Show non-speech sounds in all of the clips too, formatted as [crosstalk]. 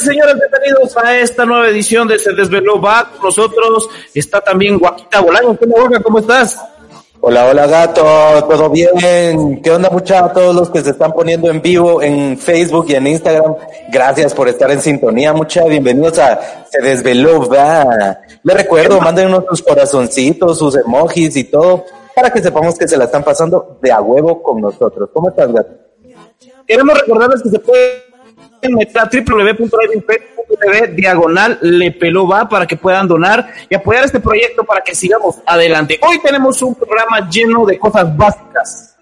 Señoras y señores, bienvenidos a esta nueva edición de Se Desveló Va. Con nosotros está también Guaquita Bolaño. ¿Qué onda, Guaca? ¿Cómo estás? Hola, hola gato, ¿todo bien? ¿Qué onda mucha a todos los que se están poniendo en vivo en Facebook y en Instagram? Gracias por estar en sintonía, mucha. Bienvenidos a Se Desveló, va. Les recuerdo, mándenos sus corazoncitos, sus emojis y todo, para que sepamos que se la están pasando de a huevo con nosotros. ¿Cómo estás, gato? Queremos recordarles que se puede www.livingfaith.tv diagonal le peló va para que puedan donar y apoyar este proyecto para que sigamos adelante. Hoy tenemos un programa lleno de cosas básicas.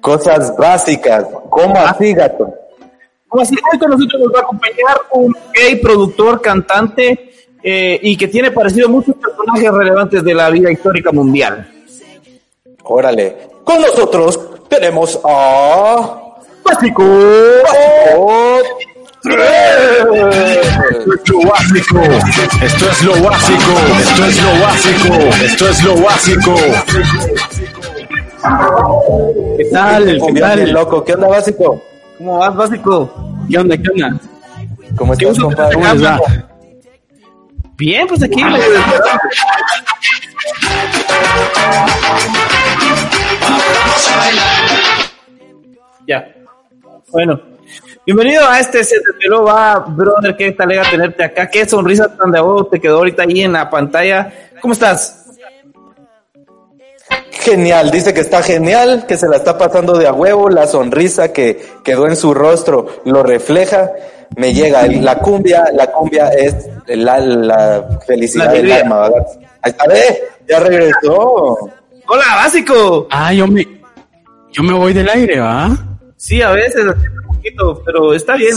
Cosas básicas. ¿Cómo así, gato? Como así, hoy con nosotros nos va a acompañar un gay productor, cantante eh, y que tiene parecido a muchos personajes relevantes de la vida histórica mundial. Órale. Con nosotros tenemos a... Básico. Esto es lo básico. Esto es lo básico. Esto es lo básico. Esto es lo básico. ¿Qué tal? ¿Qué tal? loco. ¿Qué onda, básico? ¿Cómo vas, Básico? ¿Qué onda? ¿Qué onda? ¿Cómo estás, compadre? ¿Cómo les va? Bien, pues aquí. Ya. Bueno. Bienvenido a este Se Desveló Va, brother. Qué talega tenerte acá. Qué sonrisa tan de vos te quedó ahorita ahí en la pantalla. ¿Cómo estás? Genial, dice que está genial, que se la está pasando de a huevo, la sonrisa que quedó en su rostro lo refleja, me llega la cumbia, la cumbia es la, la felicidad La del alma, ¿verdad? Ahí está, ve, ya regresó. Hola, Básico. Ah, yo me, yo me voy del aire, ¿va? Sí, a veces, un poquito, pero está bien.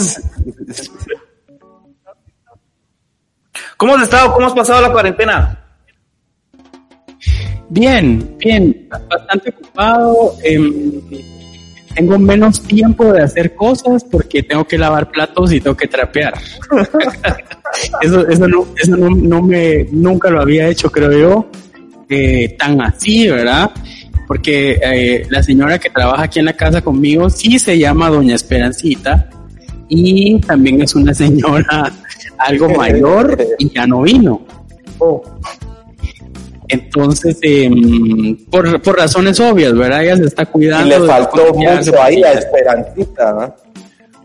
¿Cómo has estado? ¿Cómo has pasado la cuarentena? Bien, bien, bastante ocupado. em, tengo menos tiempo de hacer cosas porque tengo que lavar platos y tengo que trapear. [laughs] eso, eso no, eso no, no me, nunca lo había hecho, creo yo, eh, tan así, ¿verdad? Porque eh, la señora que trabaja aquí en la casa conmigo sí se llama Doña Esperancita y también es una señora [laughs] algo mayor y ya no vino. Oh, Entonces, em, por, por razones obvias, ¿verdad? Ella se está Y cuidando. le de faltó mucho ahí a Esperancita, ¿no?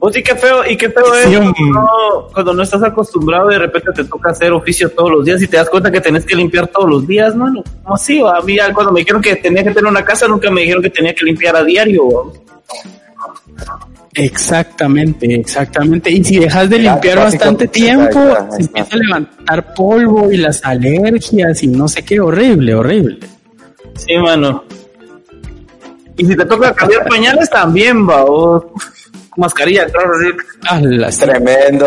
Oh, sí, qué feo, y qué feo es Sí, cuando no, cuando no estás acostumbrado y de repente te toca hacer oficio todos los días y te das cuenta que tenés que limpiar todos los días, mano. ¿Cómo así? A mí cuando me dijeron que tenía que tener una casa, nunca me dijeron que tenía que limpiar a diario. va. Exactamente, exactamente. Y si dejas de limpiar bastante tiempo, se empieza a levantar polvo y las alergias y no sé qué, horrible, horrible. Sí, mano. Y si te toca cambiar pañales también, va. Mascarilla, claro. Ah, Tremendo.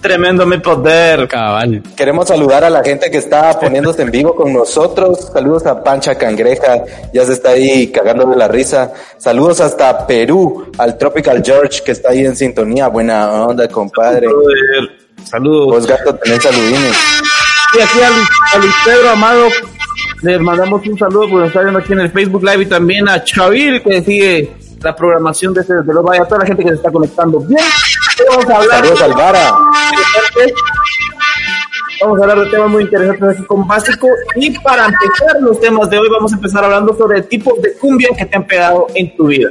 Tremendo mi poder. cabal. Queremos saludar a la gente que está poniéndose en vivo con nosotros. Saludos a Pancha Cangreja, ya se está ahí cagando de la risa. Saludos hasta Perú, al Tropical George que está ahí en sintonía. Buena onda, compadre. Saludos. Vos, gato, tenés saludines. Y aquí a Luis, a Luis Pedro Amado les mandamos un saludo porque nos está viendo aquí en el Facebook Live y también a Chavir que sigue la programación de este desde luego vaya a toda la gente que se está conectando. Bien, vamos a hablar Vara. Vamos a hablar de temas muy interesantes aquí con Básico y para empezar los temas de hoy vamos a empezar hablando sobre tipos de cumbia que te han pegado en tu vida.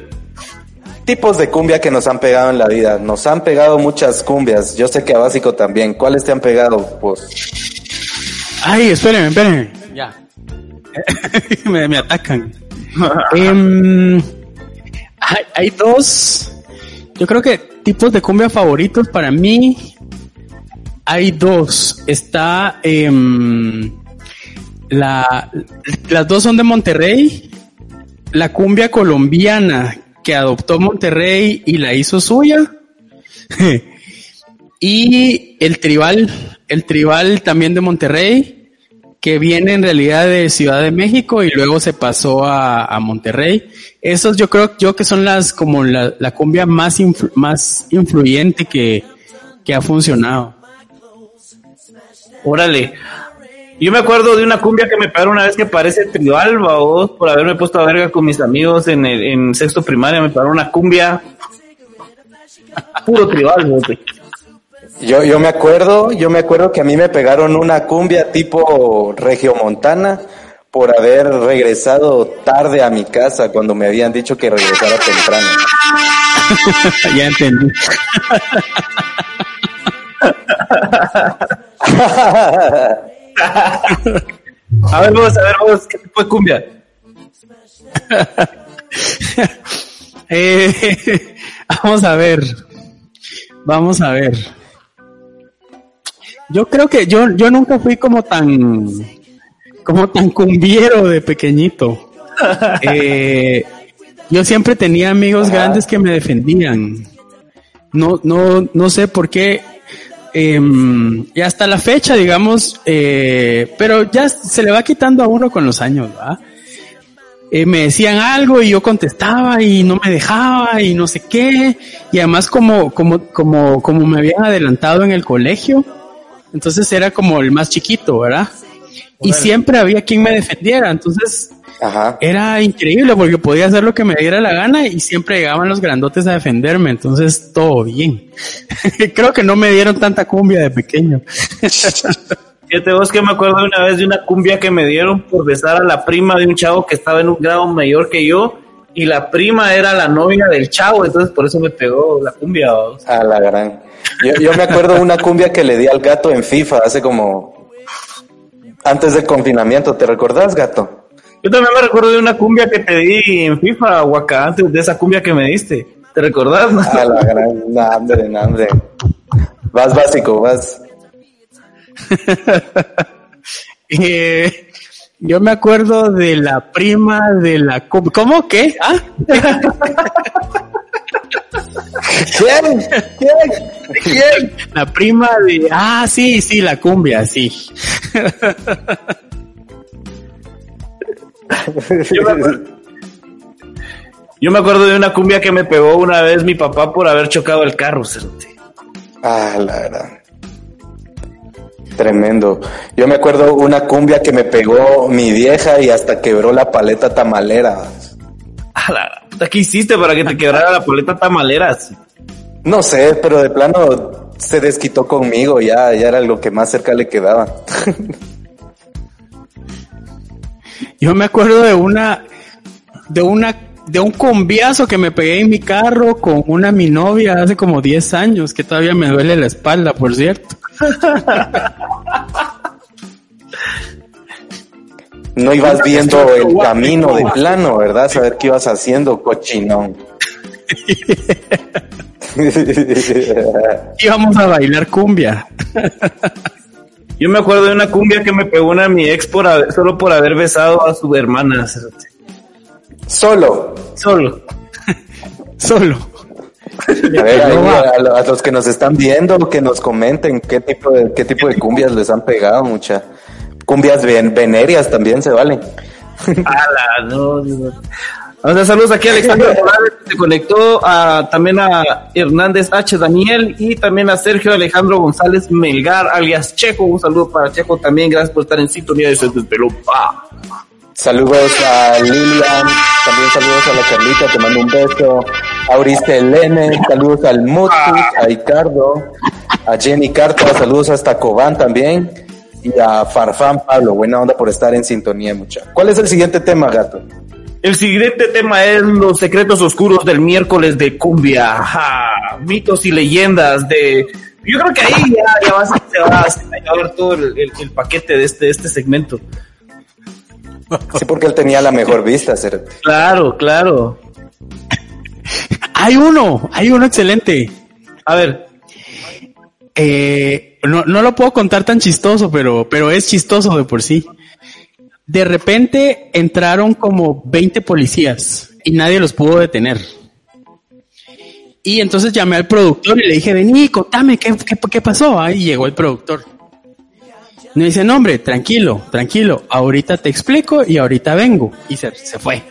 Tipos de cumbia que nos han pegado en la vida. Nos han pegado muchas cumbias. Yo sé que a Básico también. ¿Cuáles te han pegado? Pues Ay, espérenme, espérenme. Ya. [laughs] me, atacan. [laughs] Em, hay, dos, yo creo que tipos de cumbia favoritos para mí. Hay dos. Está em, la, las dos son de Monterrey. La cumbia colombiana que adoptó Monterrey y la hizo suya. [laughs] y el tribal, el tribal también de Monterrey, que viene en realidad de Ciudad de México y luego se pasó a, Monterrey. Esos yo creo yo que son las como la, cumbia más, más influyente que, que ha funcionado. Órale. Yo me acuerdo de una cumbia que me pagaron una vez que parece tribal, vos, por haberme puesto a verga con mis amigos en, el, en sexto primaria, me pagaron una cumbia puro tribal, güey. Yo, yo me acuerdo, yo me acuerdo que a mí me pegaron una cumbia tipo regiomontana por haber regresado tarde a mi casa cuando me habían dicho que regresara temprano. [laughs] ya entendí. [laughs] a ver vos, a ver vos, ¿qué tipo de cumbia? [laughs] eh, vamos a ver, vamos a ver. Yo creo que yo, yo nunca fui como tan, como tan cumbiero de pequeñito. [laughs] Eh, yo siempre tenía amigos grandes que me defendían. No, no, no sé por qué Em, y hasta la fecha, digamos, eh, pero ya se le va quitando a uno con los años, ¿verdad? Eh, me decían algo y yo contestaba y no me dejaba y no sé qué. Y además como, como, como, como me habían adelantado en el colegio, entonces era como el más chiquito, ¿verdad? Y siempre había quien me defendiera. Entonces, era increíble porque podía hacer lo que me diera la gana y siempre llegaban los grandotes a defenderme, entonces todo bien. [laughs] Creo que no me dieron tanta cumbia de pequeño. [laughs] Fíjate vos que me acuerdo una vez de una cumbia que me dieron por besar a la prima de un chavo que estaba en un grado mayor que yo y la prima era la novia del chavo, entonces por eso me pegó la cumbia. A la gran. Yo, yo me acuerdo de una cumbia que le di al gato en FIFA hace como antes del confinamiento, ¿te recordás, gato? Yo también me recuerdo de una cumbia que te di en FIFA, Huaca, antes de esa cumbia que me diste. ¿Te recordás? Ah, la gran, no, Vas básico, vas. [laughs] eh, yo me acuerdo de la prima de la... ¿Cómo? ¿Qué? ¿Ah? ¿Quién? ¿Quién? ¿Quién? La prima de... Ah, sí, sí, la cumbia, sí. Yo me, acuerdo, de una cumbia que me pegó una vez mi papá por haber chocado el carro, Ah, la verdad. Tremendo. Yo me acuerdo una cumbia que me pegó mi vieja y hasta quebró la paleta tamalera. ¿Qué hiciste para que te quebrara la paleta tamalera? No sé, pero de plano se desquitó conmigo, ya, ya era lo que más cerca le quedaba. [laughs] Yo me acuerdo de una, de una, de un combiazo que me pegué en mi carro con una mi novia hace como 10 años, que todavía me duele la espalda, por cierto. No ibas viendo el camino de plano, ¿verdad? Saber qué ibas haciendo, cochinón. [laughs] Íbamos a bailar cumbia. Yo me acuerdo de una cumbia que me pegó una mi ex por solo por haber besado a su hermana. Solo. Solo. solo. A ver, [laughs] a, los que nos están viendo, que nos comenten qué tipo de, qué tipo de cumbias les han pegado, mucha. Cumbias venerias también se valen. [laughs] no, no. O sea, saludos aquí a Alexander Morales, que se conectó a, también a Hernández H. Daniel y también a Sergio Alejandro González Melgar, alias Checo. Un saludo para Checo también. Gracias por estar en sintonía de Pa. Saludos a Lilian, también saludos a la Carlita, te mando un beso. A Elene, saludos al Mutu, a Ricardo, a Jenny Carta, saludos hasta Cobán también. Y a Farfán Pablo, buena onda por estar en sintonía, mucha. ¿Cuál es el siguiente tema, gato? El siguiente tema es los secretos oscuros del miércoles de cumbia, mitos y leyendas de... Yo creo que ahí ya, va, se va a llevar todo el, paquete de este, este segmento. Sí, porque él tenía la mejor vista, Cerote. Claro, claro. Hay uno, hay uno excelente. A ver, Eh, no, no lo puedo contar tan chistoso, pero, pero es chistoso de por sí. De repente entraron como 20 policías y nadie los pudo detener. Y entonces llamé al productor y le dije, vení, contame, ¿qué, qué, qué pasó? Ahí llegó el productor. Me dice, no, hombre, tranquilo, tranquilo, ahorita te explico y ahorita vengo. Y se, se fue.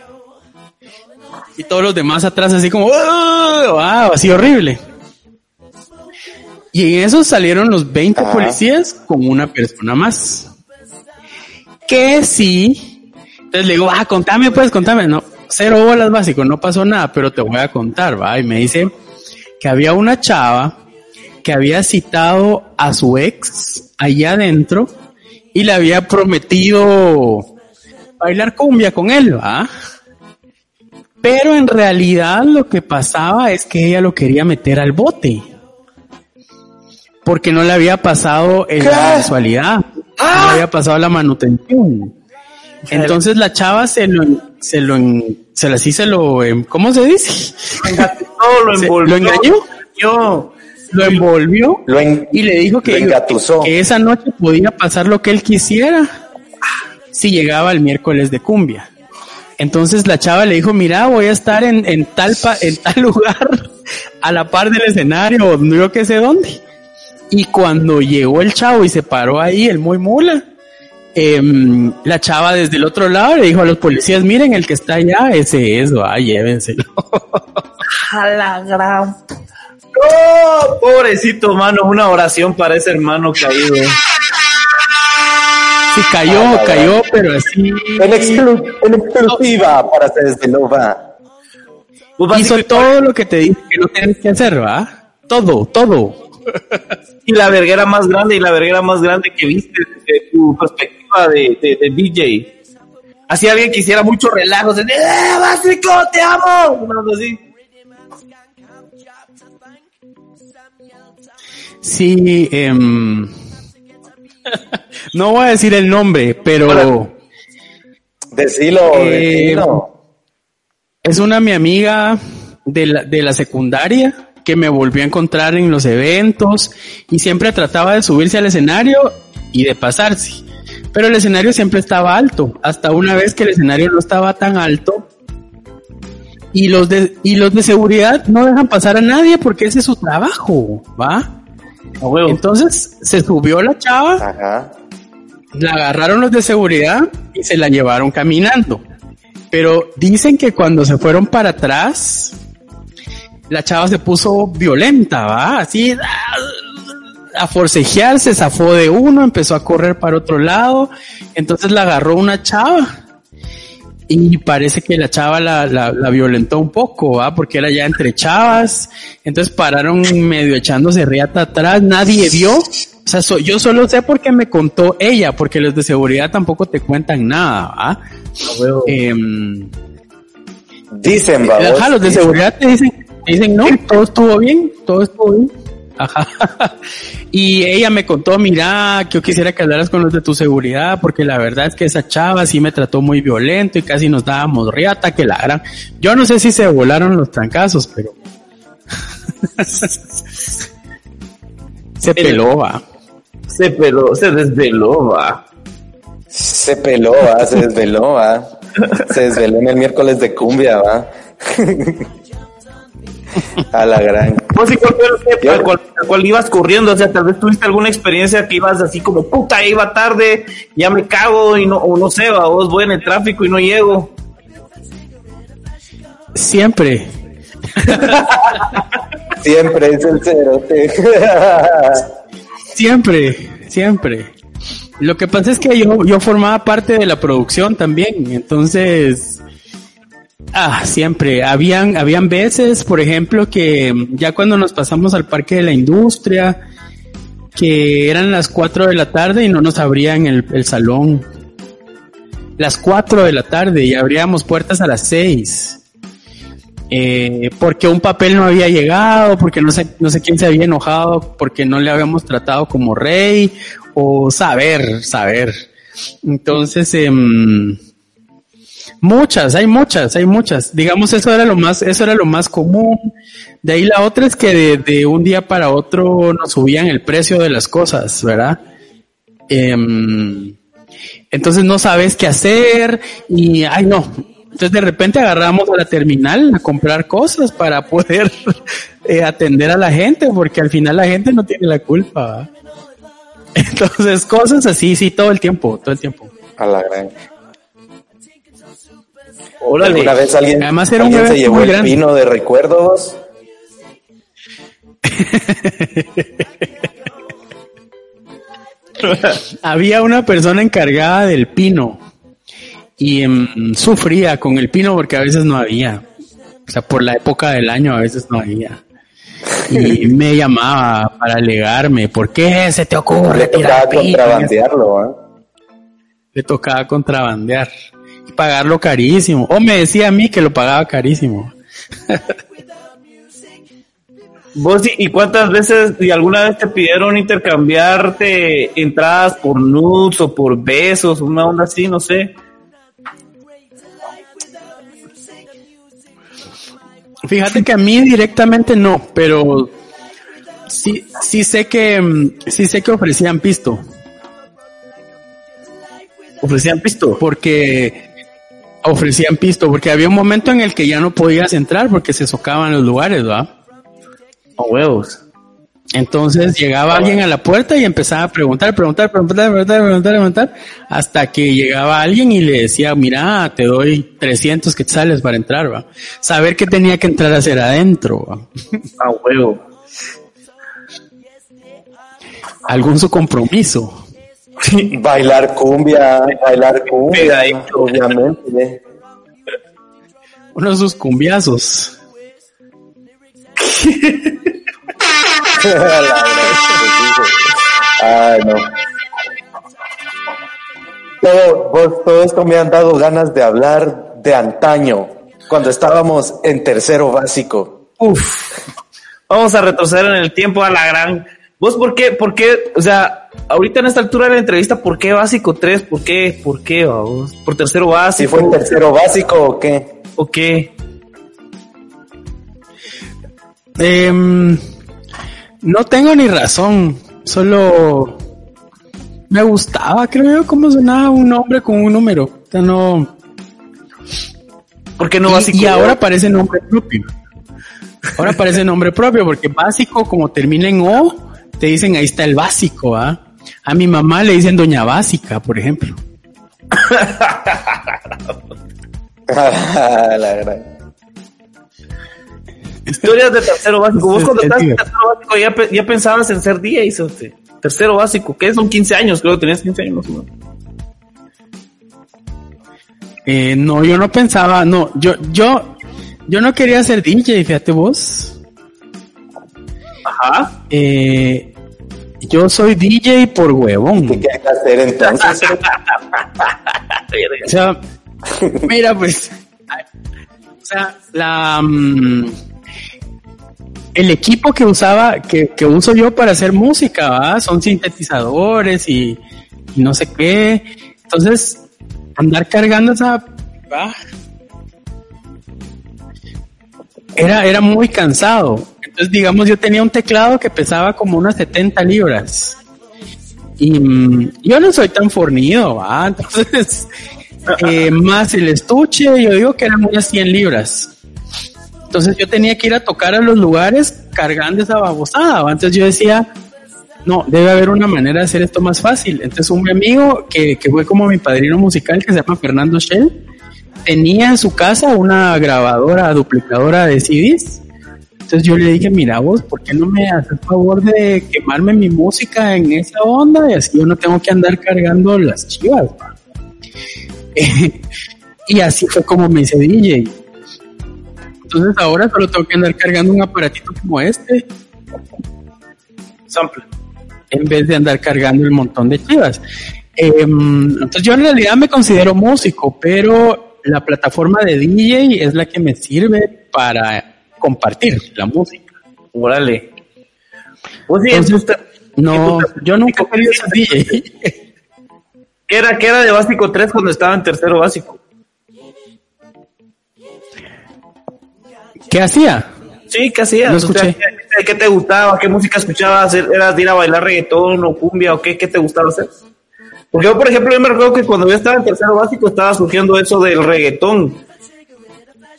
Y todos los demás atrás así como, ¡ah! así horrible. Y en eso salieron los 20 Ajá. policías con una persona más. Que sí. Entonces le digo, ah, contame pues, contame. No, cero bolas básico, no pasó nada, pero te voy a contar, va. Y me dice que había una chava que había citado a su ex allá adentro y le había prometido bailar cumbia con él, va. Pero en realidad lo que pasaba es que ella lo quería meter al bote. Porque no le había pasado en la mensualidad. No le había pasado la manutención. Entonces la chava se lo, se lo, se la sí se lo, ¿cómo se dice? lo [laughs] Se-. ¿Lo engañó? Yo, Lo envolvió Lo en- y le dijo que, que esa noche podía pasar lo que él quisiera si llegaba el miércoles de cumbia. Entonces la chava le dijo, mira, voy a estar en, en tal pa- en tal [laughs] lugar, a la par del escenario, o no yo qué sé dónde. Y cuando llegó el chavo y se paró ahí, el muy mula, em, la chava desde el otro lado le dijo a los policías, miren, el que está allá, ese es, va, llévenselo. [laughs] a la gran. No, pobrecito hermano, una oración para ese hermano caído. Sí, cayó, Ah, cayó, pero así. En, exclu- en exclusiva para Se Desveló Va. Pues Hizo todo lo que te dije que no tienes que hacer, ¿va? Todo, todo. y la verguera más grande y la verguera más grande que viste desde tu perspectiva de, de, de DJ. Así alguien que hiciera mucho relajo, de, ¡eh, básico, te amo! Así. Sí, em, no voy a decir el nombre, pero Hola. Decilo, Eh, decilo. es una mi amiga de la, de la secundaria que me volvió a encontrar en los eventos y siempre trataba de subirse al escenario y de pasarse. Pero el escenario siempre estaba alto, hasta una vez que el escenario no estaba tan alto y los de, y los de seguridad no dejan pasar a nadie porque ese es su trabajo, ¿va? Huevo. Entonces se subió la chava Ajá. la agarraron los de seguridad y se la llevaron caminando. Pero dicen que cuando se fueron para atrás, la chava se puso violenta, ¿va? Así a forcejear, se zafó de uno, empezó a correr para otro lado, entonces la agarró una chava. Y parece que la chava la, la, la violentó un poco, ¿va? Porque era ya entre chavas. Entonces pararon medio echándose riata atrás. Nadie vio. O sea, so- yo solo sé porque me contó ella, porque los de seguridad tampoco te cuentan nada, ¿va? Em, Dicen, va. Ajá, los de seguridad te dicen, te dicen, no, todo estuvo bien, todo estuvo bien. Ajá. Y ella me contó, mira, que yo quisiera que hablaras con los de tu seguridad, porque la verdad es que esa chava sí me trató muy violento y casi nos dábamos riata, que la gran... Yo no sé si se volaron los trancazos, pero... [laughs] se peló, va. Se peló, se desveló, va. Se peló, va, se desveló, va. Se desveló en el miércoles de cumbia, va. [laughs] A la gran. Pues sí, ¿cuál al cual ibas corriendo? O sea, tal vez tuviste alguna experiencia que ibas así como, puta, iba tarde, ya me cago y no, o no sé, va, vos voy en el tráfico y no llego. Siempre. [laughs] Siempre es el cerote. [laughs] Siempre, siempre. Lo que pasa es que yo, yo formaba parte de la producción también, entonces, ah, siempre. Habían, habían veces, por ejemplo, que ya cuando nos pasamos al parque de la industria, que eran las 4 de la tarde y no nos abrían el, el salón. Las 4 de la tarde y abríamos puertas a las 6 eh, porque un papel no había llegado, porque no sé, no sé quién se había enojado, porque no le habíamos tratado como rey, o saber, saber. Entonces, em, Muchas, hay muchas, hay muchas. Digamos, eso era lo más, eso era lo más común. De ahí la otra es que de, un día para otro nos subían el precio de las cosas, ¿verdad? Em, entonces no sabes qué hacer y, ay no. Entonces de repente agarramos a la terminal a comprar cosas para poder [laughs] eh, atender a la gente, porque al final la gente no tiene la culpa. [laughs] Entonces cosas así, sí, todo el tiempo, todo el tiempo. A la gran. ¿Alguna vez alguien, Además era un se llevó el pino de recuerdos? [laughs] Había una persona encargada del pino y em, sufría con el pino porque a veces no había. O sea, por la época del año a veces no había. Y [laughs] me llamaba para alegarme, ¿por qué se te ocurre? Le tocaba contrabandearlo, ¿eh? Le tocaba contrabandear pagarlo carísimo. O me decía a mí que lo pagaba carísimo. [laughs] ¿Vos y cuántas veces y alguna vez te pidieron intercambiarte entradas por nudes o por besos, una onda así, no sé? Fíjate que a mí directamente no, pero sí, sí sé que mm, sí sé que ofrecían pisto. Ofrecían pisto. Porque ofrecían pisto, porque había un momento en el que ya no podías entrar porque se socaban los lugares, ¿va? A huevos. Entonces llegaba alguien a la puerta y empezaba a preguntar, preguntar, preguntar, preguntar, preguntar, preguntar, hasta que llegaba alguien y le decía, mira, te doy 300 quetzales para entrar, va. Saber que tenía que entrar hacia adentro, va. A huevo. Algún su compromiso. [laughs] bailar cumbia, bailar cumbia, obviamente. Uno de sus cumbiazos. Ay, no. Todo, todo esto me han dado ganas de hablar de antaño, cuando estábamos en tercero básico. Uf, vamos a retroceder en el tiempo a la gran. ¿Vos por qué, por qué, o sea, ahorita en esta altura de la entrevista, ¿por qué básico 3? ¿Por qué, por qué, vos? ¿Por tercero básico? ¿Si fue en tercero básico o qué? ¿O qué? Eh, no tengo ni razón, solo me gustaba, creo yo, cómo sonaba un nombre con un número. O sea, no. ¿Por qué no y, básico? Y ahora parece nombre propio. Ahora parece nombre propio, porque básico, como termina en O, te dicen ahí está el básico, ¿ah? A mi mamá le dicen Doña Básica, por ejemplo. [laughs] La verdad. Historias de tercero básico. Vos cuando en tercero básico ya, pensabas en ser día, hizo Tercero básico, ¿qué? Son 15 años, creo que tenías 15 años Eh, no, yo no pensaba, no, yo, yo, yo no quería ser DJ, fíjate vos. Ajá. Eh, yo soy DJ por huevón. ¿Qué quieres hacer entonces? o sea, mira, pues, o sea, la, mm, el equipo que usaba, que, que, uso yo para hacer música, son sintetizadores y, no sé qué. Entonces, andar cargando esa... Era, era muy cansado. Entonces, digamos, yo tenía un teclado que pesaba como unas 70 libras. Y mm, yo no soy tan fornido, ¿va? [laughs] Entonces, eh, más el estuche, yo digo que eran unas 100 libras. Entonces yo tenía que ir a tocar a los lugares cargando esa babosada. Entonces yo decía, no, debe haber una manera de hacer esto más fácil. Entonces un amigo que, que fue como mi padrino musical, que se llama Fernando Shell, tenía en su casa una grabadora duplicadora de CDs. Entonces yo le dije, mira vos, ¿por qué no me haces favor de quemarme mi música en esa onda? Y así yo no tengo que andar cargando las chivas. [laughs] y así fue como me hice DJ. Entonces ahora solo tengo que andar cargando un aparatito como este. Sample. En vez de andar cargando el montón de chivas. Em, entonces yo en realidad me considero músico, pero la plataforma de DJ es la que me sirve para compartir la música. Órale. Pues sí, Entonces, no, yo nunca he querido ser DJ. ¿Qué era, ¿Qué era de básico 3 cuando estaba en tercero básico? ¿Qué hacía? Sí, ¿qué hacía. No ¿qué, te gustaba? ¿Qué música escuchabas? ¿Eras de ir a bailar reggaetón o cumbia o qué? ¿Qué te gustaba hacer? Porque yo, por ejemplo, yo me recuerdo que cuando yo estaba en tercero básico estaba surgiendo eso del reggaetón.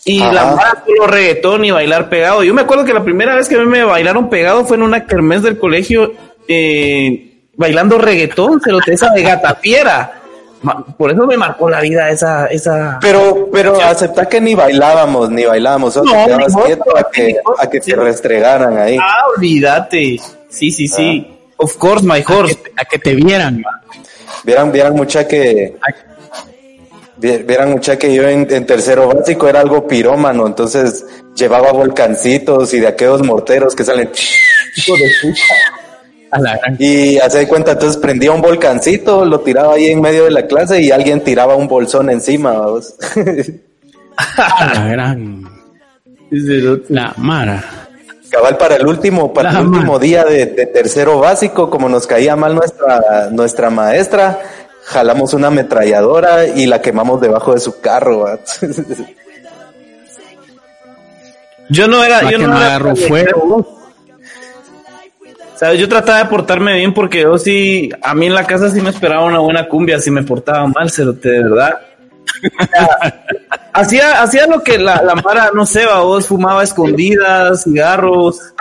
Y Ajá. la mara solo reggaetón y bailar pegado. Yo me acuerdo que la primera vez que a mí me bailaron pegado fue en una kermés del colegio eh, bailando reggaetón, se lo te esa de gata fiera. Por eso me marcó la vida esa, esa, Pero, pero acepta que ni bailábamos, ni bailábamos, solo No, te quedabas ni quieto a que, a que te restregaran ahí. Ah, olvídate. Sí, sí, sí. Of course, my A horse. que, a que te vieran. Vieran, vieran mucha que, vieran mucha que yo en, en tercero básico era algo pirómano, entonces llevaba volcancitos y de aquellos morteros que salen Hijo de puta. [laughs] Y hace de cuenta, entonces prendía un volcancito, lo tiraba ahí en medio de la clase y alguien tiraba un bolsón encima. vamos. [laughs] A la gran. La Mara. Cabal para el último, para La el último día de, de tercero básico, como nos caía mal nuestra, nuestra maestra, jalamos una ametralladora y la quemamos debajo de su carro. Yo no era, yo no era fuego. ¿Sabes? Yo trataba de portarme bien porque yo sí, a mí en la casa sí me esperaba una buena cumbia si me portaba mal, cerote, de verdad. O [laughs] sea, hacía, hacía lo que la, la Mara, no sé, va, vos fumaba escondidas, cigarros,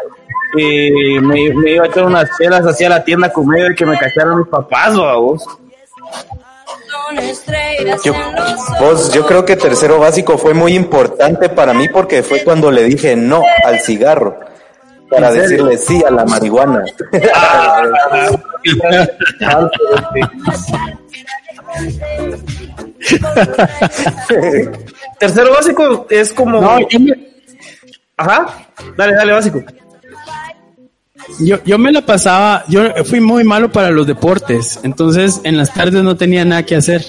eh, me, me iba a echar unas chelas hacia la tienda comer y que me cacharan mis papás, va, vos. Yo, vos, yo creo que tercero básico fue muy importante para mí porque fue cuando le dije no al cigarro. Para decirle sí a la marihuana. Tercero básico es como... No, yo me, Ajá, dale, dale, básico. Yo, yo me la pasaba, yo fui muy malo para los deportes, entonces en las tardes no tenía nada que hacer.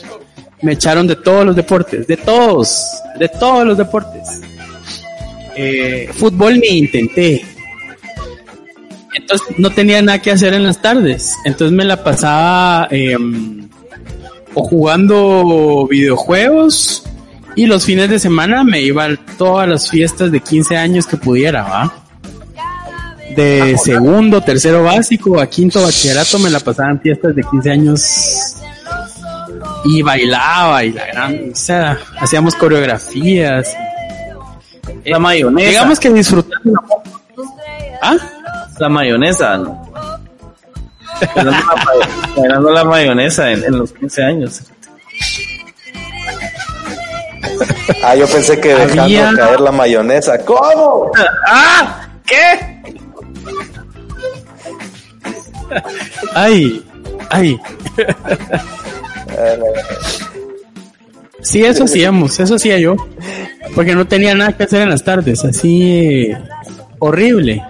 Me echaron de todos los deportes, de todos, de todos los deportes. Eh, fútbol ni intenté. Entonces no tenía nada que hacer en las tardes, entonces me la pasaba em, o jugando videojuegos y los fines de semana me iba a todas las fiestas de 15 años que pudiera, ¿va? De segundo, tercero básico a quinto bachillerato me la pasaba en fiestas de 15 años y bailaba y la gran, o sea, hacíamos coreografías. La mayonesa. Digamos que disfrutando. ¿Ah? La mayonesa, ¿no? Bailando la, mayonesa en, en los 15 años. Ah, yo pensé que dejando Había- caer la mayonesa. ¿Cómo? ¡Ah! ¿Qué? Ay, ay. Sí, eso hacíamos, eso hacía yo. Porque no tenía nada que hacer en las tardes, así horrible.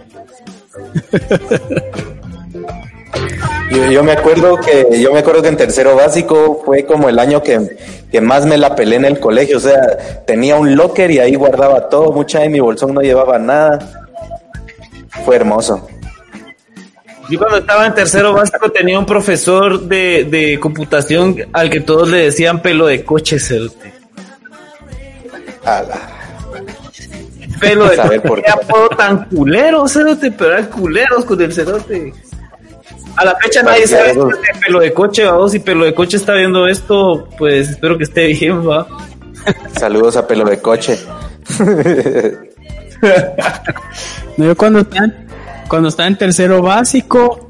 Yo, yo me acuerdo que yo me acuerdo que en tercero básico fue como el año que, que más me la pelé en el colegio, o sea, tenía un locker y ahí guardaba todo, mucha de mi bolsón no llevaba nada. Fue hermoso. Yo cuando estaba en tercero básico tenía un profesor de, de computación al que todos le decían pelo de coche, cerote. Ala. Pelo de [laughs] coche. por qué. Apodo tan culero, cerote, pero eran culeros con el cerote. A la fecha nadie sabe si es pelo de coche, vamos. Si pelo de coche está viendo esto, pues espero que esté bien, va. Saludos a pelo de coche. [laughs] No, yo cuando estaba, en- cuando estaba en tercero básico,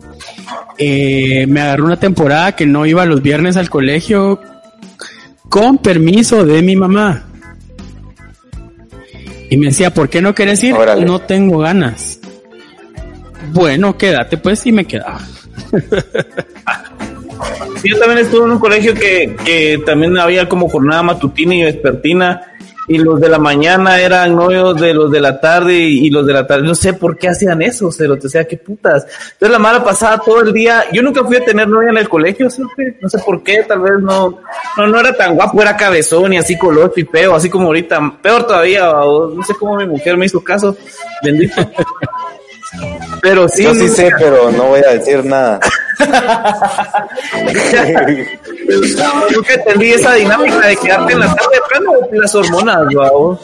eh, me agarró una temporada que no iba los viernes al colegio con permiso de mi mamá. Y me decía, ¿por qué no quieres ir? Órale. No tengo ganas. Bueno, quédate pues y me quedaba. [laughs] Yo también estuve en un colegio que, que también había como jornada matutina y vespertina y los de la mañana eran novios de los de la tarde y, y los de la tarde, no sé por qué hacían eso, cerote, o sea, qué putas. Entonces la mala pasaba todo el día, yo nunca fui a tener novia en el colegio, cerote, no sé por qué, tal vez no, no, no era tan guapo, era cabezón y así colocho y feo, así como ahorita, peor todavía, o no sé cómo mi mujer me hizo caso, bendito. Pero sí, Yo sí sé, pero no voy a decir nada. [laughs] Nunca entendí esa dinámica de quedarte en la tarde de plano o las hormonas, vamos.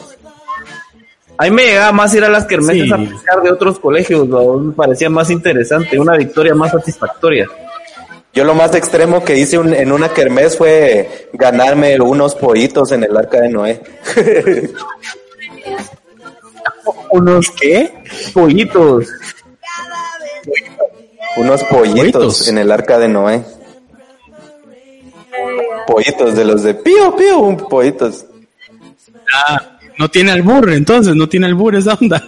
A mí me llegaba más ir a las kermeses Sí. a pescar de otros colegios, ¿no? me parecía más interesante, una victoria más satisfactoria. Yo lo más extremo que hice un- en una kermés fue ganarme unos pollitos en el arca de Noé. [laughs] ¿Unos qué? Pollitos. unos pollitos, Pollitos. en el arca de Noé. Pollitos de los de pío, pío, un pollitos. Ah, no tiene albur, entonces, no tiene albur esa onda.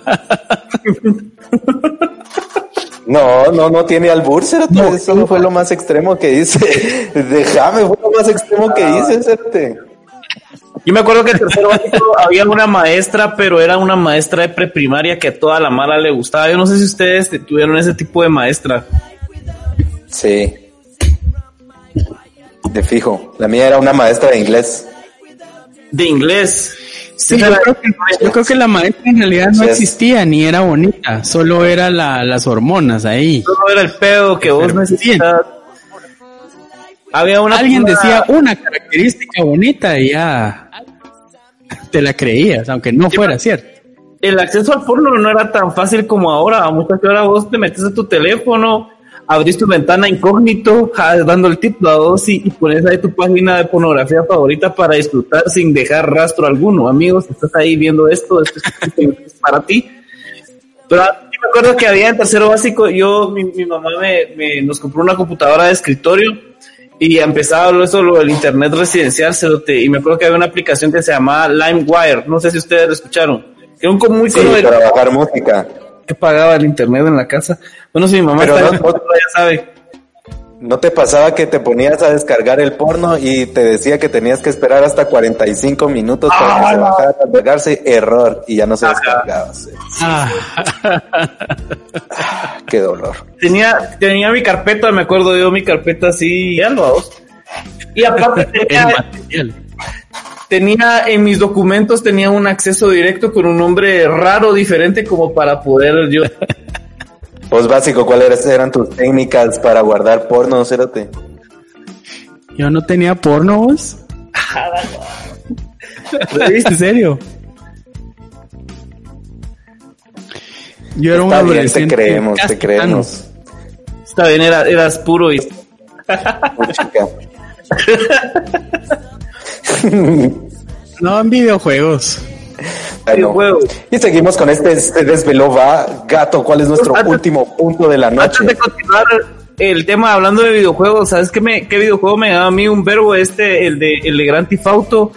No, no, no tiene albur, cerote. No, Eso no fue lo más extremo que hice. [laughs] Déjame, fue lo más extremo que hice, cerote. Yo me acuerdo que en tercero básico [laughs] había una maestra, pero era una maestra de preprimaria que a toda la mala le gustaba. Yo no sé si ustedes tuvieron ese tipo de maestra. Sí. De fijo. La mía era una maestra de inglés. De inglés. Sí, yo creo, que, yo creo que la maestra en realidad no existía, ni era bonita, solo era la, las hormonas ahí. Solo era el pedo que vos necesitas. Había una Alguien decía una característica bonita y ya te la creías, aunque no fuera cierto. el acceso al porno no era tan fácil como ahora. Muchas ahora vos te metes a tu teléfono, abrís tu ventana incógnito, ja, dando el tip a vos y, y pones ahí tu página de pornografía favorita para disfrutar sin dejar rastro alguno. Amigos, estás ahí viendo esto, esto es, para ti. Pero ah, me acuerdo que había en tercero básico, yo, mi, mi mamá me, me- nos compró una computadora de escritorio y empezaba eso, lo del internet residencial, y me acuerdo que había una aplicación que se llamaba LimeWire, no sé si ustedes lo escucharon, que era un muy Sí, para bajar música. Que pagaba el internet en la casa. Bueno, si mi mamá Pero está no- en el futuro, ya sabe. ¿No te pasaba que te ponías a descargar el porno y te decía que tenías que esperar hasta 45 minutos para que se bajara a cargarse? Error. Y ya no se descargaba. sí. Ah, Qué dolor. Tenía, tenía mi carpeta, me acuerdo yo, mi carpeta así, hago. Y aparte [laughs] tenía. Tenía en mis documentos tenía un acceso directo con un nombre raro, diferente, como para poder yo. [laughs] Pues básico, ¿cuáles eran tus técnicas para guardar porno, cérate? Yo no tenía porno, vos. [laughs] ¿En serio? Yo era un Está bien, te creemos, te creemos. Está bien, era, eras puro y Muy chica. [laughs] [laughs] No, en videojuegos. Bueno, y seguimos con este se desveló va gato. ¿Cuál es nuestro Antes- último punto de la noche? Antes de continuar el tema hablando de videojuegos, ¿sabes qué, me, qué videojuego me da a mí un verbo? Este, el de, el de Grand Theft Auto.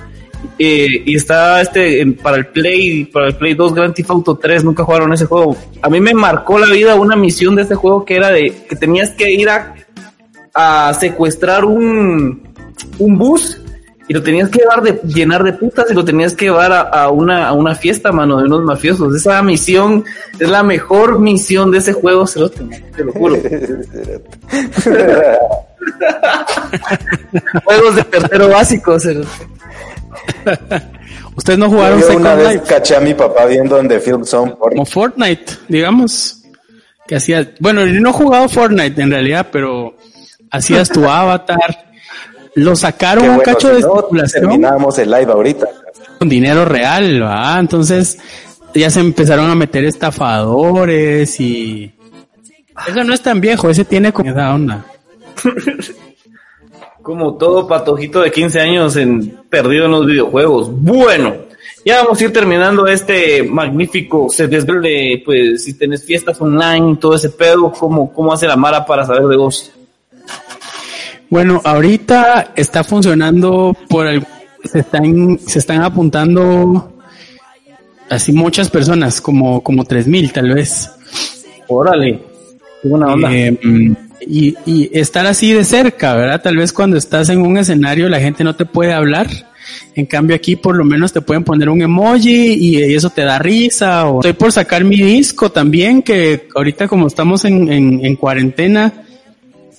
eh, y está este en- para el Play, para el Play 2 Grand Theft Auto 3, nunca jugaron ese juego. A mí me marcó la vida una misión de este juego que era de que tenías que ir a, a secuestrar un, un bus y lo tenías que llevar de, llenar de putas y lo tenías que llevar a, a una, a una fiesta, mano, de unos mafiosos. Esa misión es la mejor misión de ese juego, se lo, te lo juro. [laughs] Juegos de tercero básico. [laughs] Ustedes no jugaron Yo Second una vez Life caché a mi papá viendo en The Film Zone porno. como Fortnite, digamos. Que hacías, bueno, yo no he jugado Fortnite en realidad, pero hacías tu avatar. Lo sacaron un cacho si de no, especulación terminábamos el live ahorita. con dinero real, ¿va? Entonces ya se empezaron a meter estafadores y eso no es tan viejo, ese tiene como esa onda. [laughs] Como todo patojito de 15 años en, perdido en los videojuegos. Bueno, ya vamos a ir terminando este magnífico se desvelde, pues si tenés fiestas online todo ese pedo, ¿cómo, cómo hace la Mara para saber de vos? Bueno, ahorita está funcionando por el, se están, se están apuntando así muchas personas, como, como tres mil tal vez. Órale, qué buena onda. Eh, y, y estar así de cerca, ¿verdad? Tal vez cuando estás en un escenario la gente no te puede hablar. En cambio aquí por lo menos te pueden poner un emoji y eso te da risa. O estoy por sacar mi disco también, que ahorita como estamos en, en, en cuarentena,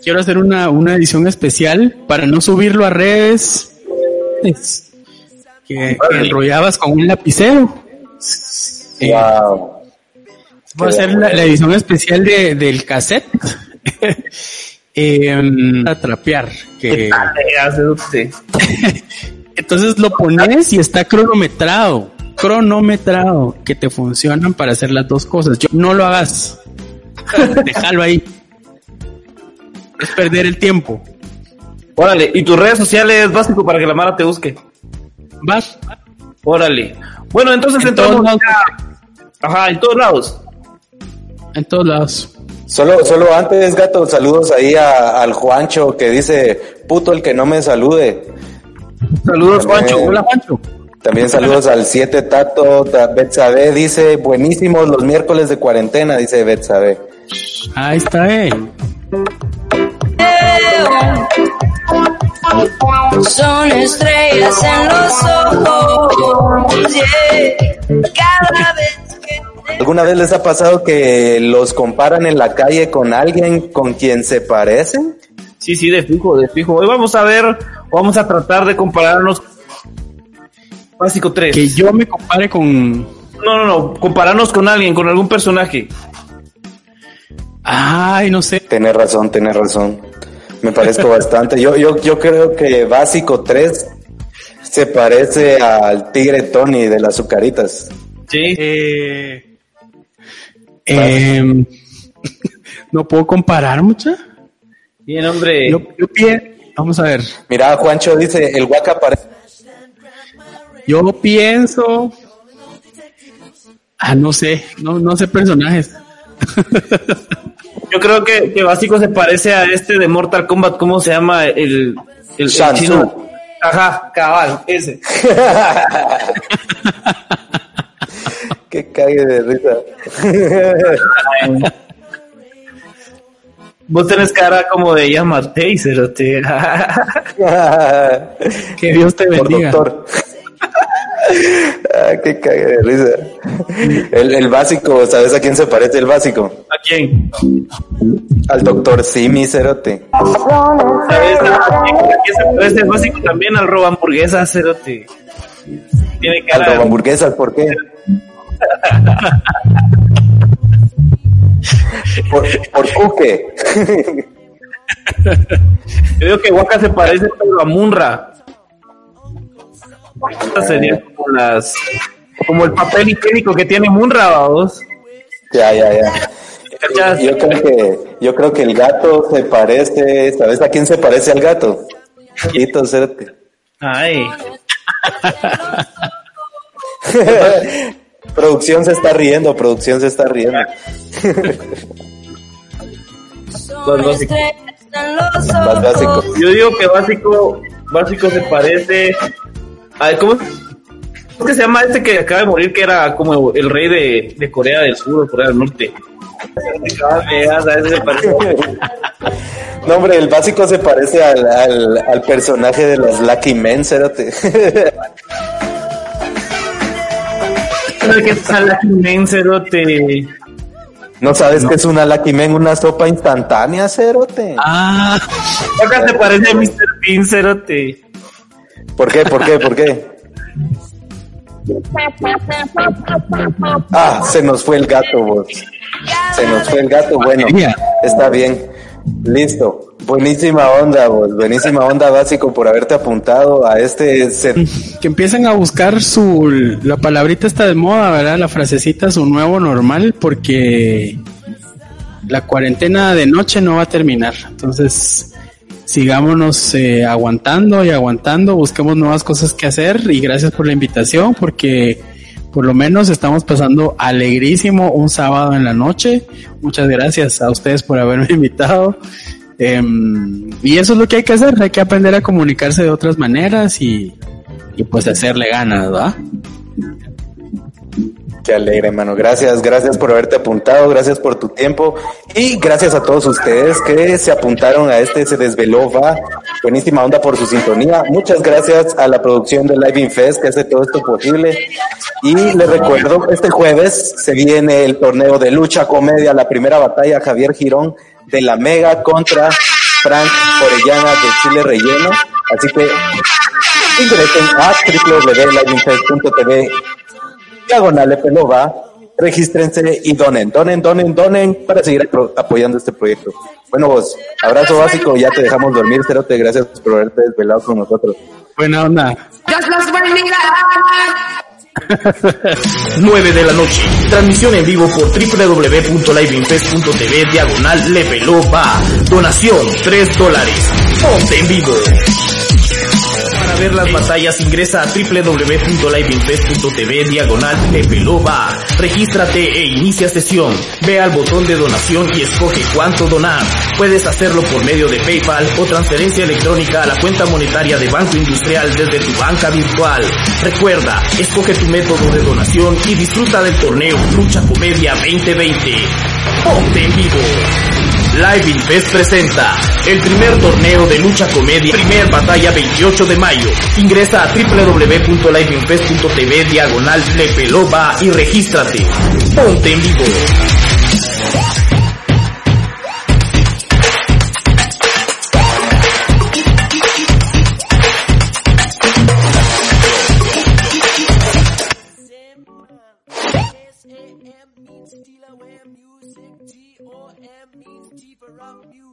quiero hacer una, una edición especial para no subirlo a redes. Es que, que enrollabas con un lapicero. Eh, Wow. Voy a hacer la, la edición especial de, del cassette. [laughs] eh, a trapear. Que, [laughs] Eh, entonces lo pones y está cronometrado. cronometrado que te funcionan para hacer las dos cosas. Yo, no lo hagas. [laughs] Déjalo ahí. Es perder el tiempo. Órale, y tus redes sociales básico para que la Mara te busque. Vas. Órale. Bueno, entonces En entramos todos lados. ya- Ajá, en todos lados. En todos lados. Solo, solo antes, gato, saludos ahí a- al Juancho que dice, puto el que no me salude. Saludos, También. Juancho. Hola, Pancho. También saludos al 7 Tato, Ta- Betsabe dice, buenísimos los miércoles de cuarentena, dice Betsabe. Ahí está, eh. Son estrellas en los ojos, yeah. Cada vez que ¿Alguna vez les ha pasado que los comparan en la calle con alguien con quien se parecen? Sí, sí, de fijo, de fijo. Hoy vamos a ver, vamos a tratar de compararnos. Básico 3. Que yo me compare con. No, no, no. Compararnos con alguien, con algún personaje. Ay, no sé. Tenés razón, tenés razón. Me parezco bastante. Yo, yo, yo creo que Básico 3 se parece al tigre Tony de las azucaritas. Sí. Eh, em, [laughs] no puedo comparar mucha. Bien, hombre. Yo, yo pie- Vamos a ver. Mira, Juancho dice, el guaca parece... Yo pienso. Ah, no sé. No, no sé personajes. [laughs] Yo creo que, que Básico se parece a este de Mortal Kombat. ¿Cómo se llama? El, el, el chino. Ajá, cabal, ese. [laughs] Qué cague de risa. [laughs] Vos tenés cara como de llama Taser, tío. Que Dios te Por bendiga. doctor. Ah, qué cague de risa. El, el básico, ¿sabes a quién se parece el básico? ¿A quién? Al doctor Simi Cerote. ¿Sabes a quién, a quién se parece el Básico también al robo hamburguesa, cerote? Tiene Al cara robo hamburguesas, ¿por qué? por, por Cuque. Yo digo que Waka se parece pero a Munra. Esta sería como las como el papel higiénico que tiene Munra, vamos. ya, ya, ya. Yo creo que, yo creo que el gato se parece, ¿sabes a quién se parece al gato? Quito, Cerote. Ay, [laughs] producción se está riendo, producción se está riendo. son básicos. los Más básico. ojos. yo digo que básico básico se parece a ¿cómo es que se llama este que acaba de morir que era como el rey de, de Corea del Sur o Corea del Norte? No, hombre, el básico se parece al, al, al personaje de los Lucky Men. ¿Sabes qué Cerote? ¿No sabes qué es una Lucky Men? Una sopa instantánea, Cerote. Ah, Acá se parece a Mr. Bean, Cerote. ¿Por qué? ¿Por qué? ¿Por qué? [laughs] Ah, se nos fue el gato, vos. Se nos fue el gato, bueno, está bien. Listo. Buenísima onda, vos. Buenísima onda, básico, por haberte apuntado a este set. que empiecen a buscar su la palabrita está de moda, ¿verdad? La frasecita su nuevo normal porque la cuarentena de noche no va a terminar. Entonces, sigámonos eh, aguantando y aguantando, busquemos nuevas cosas que hacer y gracias por la invitación porque por lo menos estamos pasando alegrísimo un sábado en la noche. Muchas gracias a ustedes por haberme [laughs] invitado. Em, y eso es lo que hay que hacer, hay que aprender a comunicarse de otras maneras y, y pues hacerle ganas, ¿va? Qué alegre, hermano. Gracias, gracias por haberte apuntado, gracias por tu tiempo y gracias a todos ustedes que se apuntaron a este Se Desveló Va. Buenísima onda por su sintonía. Muchas gracias a la producción de Live Infest que hace todo esto posible. Y les recuerdo, este jueves se viene el torneo de lucha comedia, la primera batalla Javier Girón de la Mega contra Frank Orellana de Chile Relleno. Así que ingresen a www.liveinfest.tv diagonal pelova, regístrense y donen, donen, donen, donen para seguir apoyando este proyecto. Bueno, vos, abrazo básico, ya te dejamos dormir, Cerote, gracias por haberte desvelado con nosotros. Buena onda. Dios los bendiga. [laughs] 9 de la noche. Transmisión en vivo por www.liveinfest.tv diagonal levelopa. Donación 3 dólares. Ponte en vivo. Para ver las batallas ingresa a www.liveinfest.tv diagonal levelopa. Regístrate e inicia sesión. Ve al botón de donación y escoge cuánto donar. Puedes hacerlo por medio de PayPal o transferencia electrónica a la cuenta monetaria de Banco Industrial desde tu banca virtual. Recuerda, escoge tu método de donación y disfruta del torneo Lucha Comedia 2020. Ponte en vivo. Live Invest presenta el primer torneo de lucha comedia, primer batalla 28 de mayo. Ingresa a www.liveinvest.tv diagonal Lepeloba y regístrate. Ponte en vivo. Rock music.